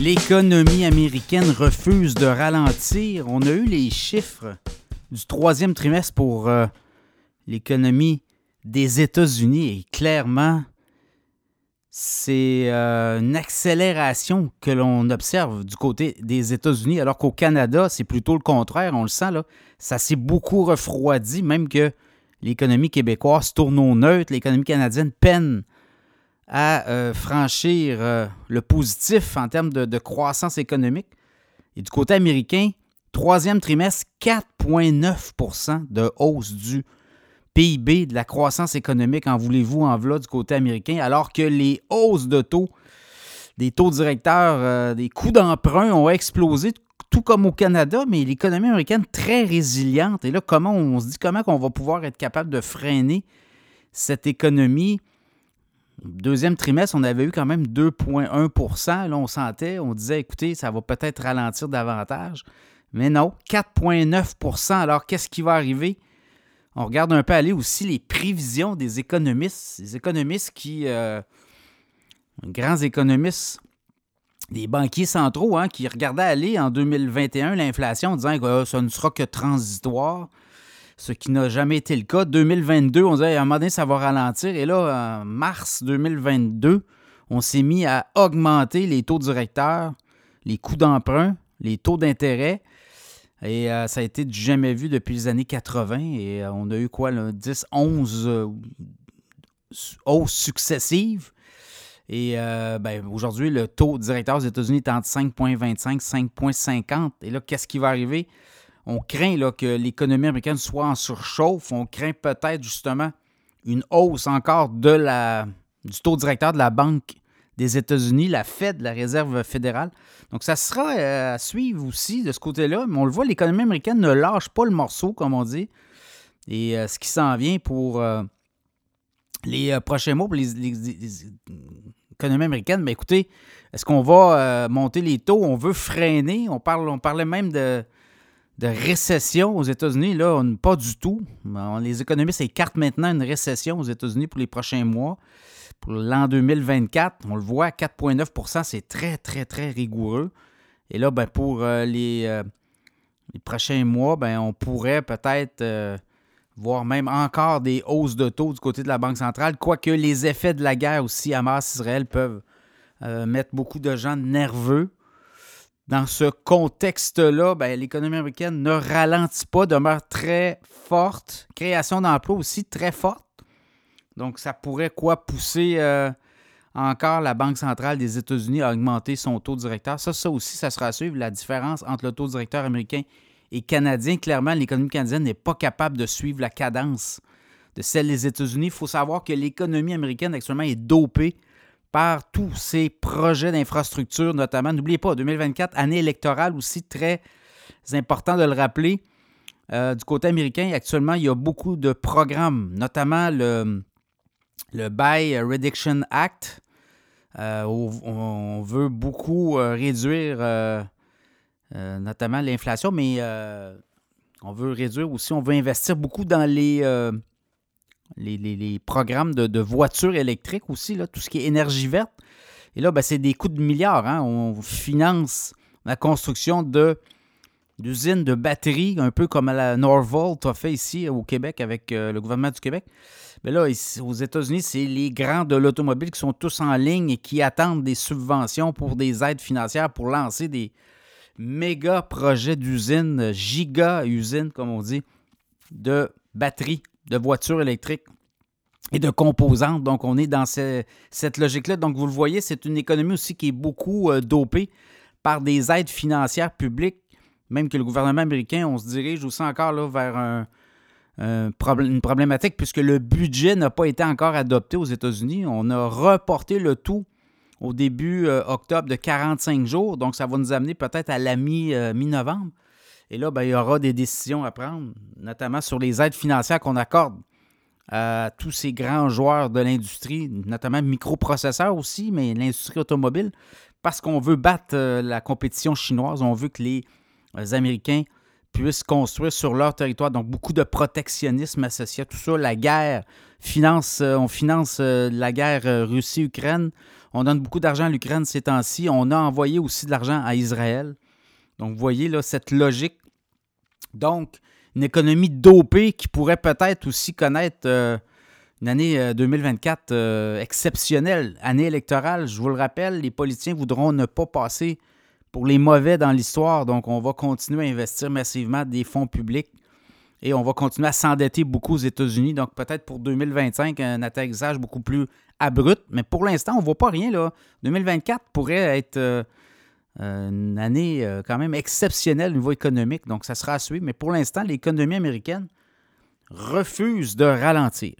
L'économie américaine refuse de ralentir. On a eu les chiffres du troisième trimestre pour euh, l'économie des États-Unis et clairement, c'est euh, une accélération que l'on observe du côté des États-Unis, alors qu'au Canada, c'est plutôt le contraire. On le sent, là. Ça s'est beaucoup refroidi, même que l'économie québécoise tourne au neutre. L'économie canadienne peine à euh, franchir euh, le positif en termes de, croissance économique. Et du côté américain, troisième trimestre, 4,9% de hausse du PIB, de la croissance économique, en voulez-vous, en voilà du côté américain, alors que les hausses de taux, des taux directeurs, euh, des coûts d'emprunt ont explosé, tout comme au Canada, mais l'économie américaine très résiliente. Et là, comment on se dit comment on va pouvoir être capable de freiner cette économie? Deuxième trimestre, on avait eu quand même 2,1% Là, on sentait, on disait, écoutez, ça va peut-être ralentir davantage. Mais non, 4,9% Alors, qu'est-ce qui va arriver? On regarde un peu aller aussi les prévisions des économistes. Les économistes qui. Euh, grands économistes, des banquiers centraux, hein, qui regardaient aller en 2021 l'inflation en disant que euh, ça ne sera que transitoire ce qui n'a jamais été le cas. 2022, on disait à un moment donné, ça va ralentir. Et là, en mars 2022, on s'est mis à augmenter les taux directeurs, les coûts d'emprunt, les taux d'intérêt. Et euh, ça a été du jamais vu depuis les années 80. Et euh, on a eu quoi, là, 10, 11 euh, hausses successives. Et ben, aujourd'hui, le taux directeur aux États-Unis est entre 5,25 et 5,50. Et là, qu'est-ce qui va arriver? On craint là, que l'économie américaine soit en surchauffe. On craint peut-être justement une hausse encore de la, du taux directeur de la Banque des États-Unis, la Fed, la Réserve fédérale. Donc, ça sera euh, à suivre aussi de ce côté-là. Mais on le voit, l'économie américaine ne lâche pas le morceau, comme on dit. Et euh, ce qui s'en vient pour euh, les prochains mois, pour les, américaines, mais écoutez, est-ce qu'on va monter les taux? On veut freiner. On, parle, on parlait même de de récession aux États-Unis, là, on, pas du tout. Les économistes écartent maintenant une récession aux États-Unis pour les prochains mois. Pour l'an 2024, on le voit, 4,9% c'est très, très, très rigoureux. Et là, ben, pour euh, les, euh, les, prochains mois, ben, on pourrait peut-être euh, voir même encore des hausses de taux du côté de la Banque centrale, quoique les effets de la guerre aussi à Mars-Israël peuvent mettre beaucoup de gens nerveux. Dans ce contexte-là, ben, l'économie américaine ne ralentit pas, demeure très forte. Création d'emplois aussi très forte. Donc, ça pourrait quoi pousser euh, encore la Banque centrale des États-Unis à augmenter son taux directeur. Ça, ça aussi, ça sera à suivre. La différence entre le taux directeur américain et canadien. Clairement, l'économie canadienne n'est pas capable de suivre la cadence de celle des États-Unis. Il faut savoir que l'économie américaine actuellement est dopée par tous ces projets d'infrastructure, notamment. N'oubliez pas, 2024, année électorale aussi, très important de le rappeler. Euh, du côté américain, actuellement, il y a beaucoup de programmes, notamment le, le Buy Reduction Act. Euh, on, veut beaucoup euh, réduire notamment l'inflation, mais on veut réduire aussi, on veut investir beaucoup dans les les, programmes de, voitures électriques aussi, là, tout ce qui est énergie verte. Et là, ben, c'est des coûts de milliards. Hein. On finance la construction d'usines de batteries, un peu comme la Norvolt a fait ici au Québec avec euh, le gouvernement du Québec. Mais là, aux États-Unis, c'est les grands de l'automobile qui sont tous en ligne et qui attendent des subventions pour des aides financières pour lancer des méga projets d'usines, giga usines, comme on dit, de batteries de voitures électriques et de composantes. Donc, on est dans cette logique-là. Donc, vous le voyez, c'est une économie aussi qui est beaucoup euh, dopée par des aides financières publiques, même que le gouvernement américain, on se dirige aussi encore là, vers un, une problématique puisque le budget n'a pas été encore adopté aux États-Unis. On a reporté le tout au début euh, octobre de 45 jours. Donc, ça va nous amener peut-être à la euh, mi-novembre. Et là, ben, il y aura des décisions à prendre, notamment sur les aides financières qu'on accorde à tous ces grands joueurs de l'industrie, notamment microprocesseurs aussi, mais l'industrie automobile, parce qu'on veut battre euh, la compétition chinoise. On veut que les euh, Américains puissent construire sur leur territoire. Donc, beaucoup de protectionnisme associé à tout ça. La guerre, finance, euh, on finance la guerre Russie-Ukraine. On donne beaucoup d'argent à l'Ukraine ces temps-ci. On a envoyé aussi de l'argent à Israël. Donc, vous voyez là, cette logique. Donc, une économie dopée qui pourrait peut-être aussi connaître euh, une année 2024 euh, euh, exceptionnelle, année électorale. Je vous le rappelle, les politiciens voudront ne pas passer pour les mauvais dans l'histoire. Donc, on va continuer à investir massivement des fonds publics et on va continuer à s'endetter beaucoup aux États-Unis. Donc, peut-être pour 2025, un atterrissage beaucoup plus abrupt. Mais pour l'instant, on ne voit pas rien. Là. 2024 pourrait être une année euh, quand même exceptionnelle au niveau économique. Donc, ça sera à suivre. Mais pour l'instant, l'économie américaine refuse de ralentir.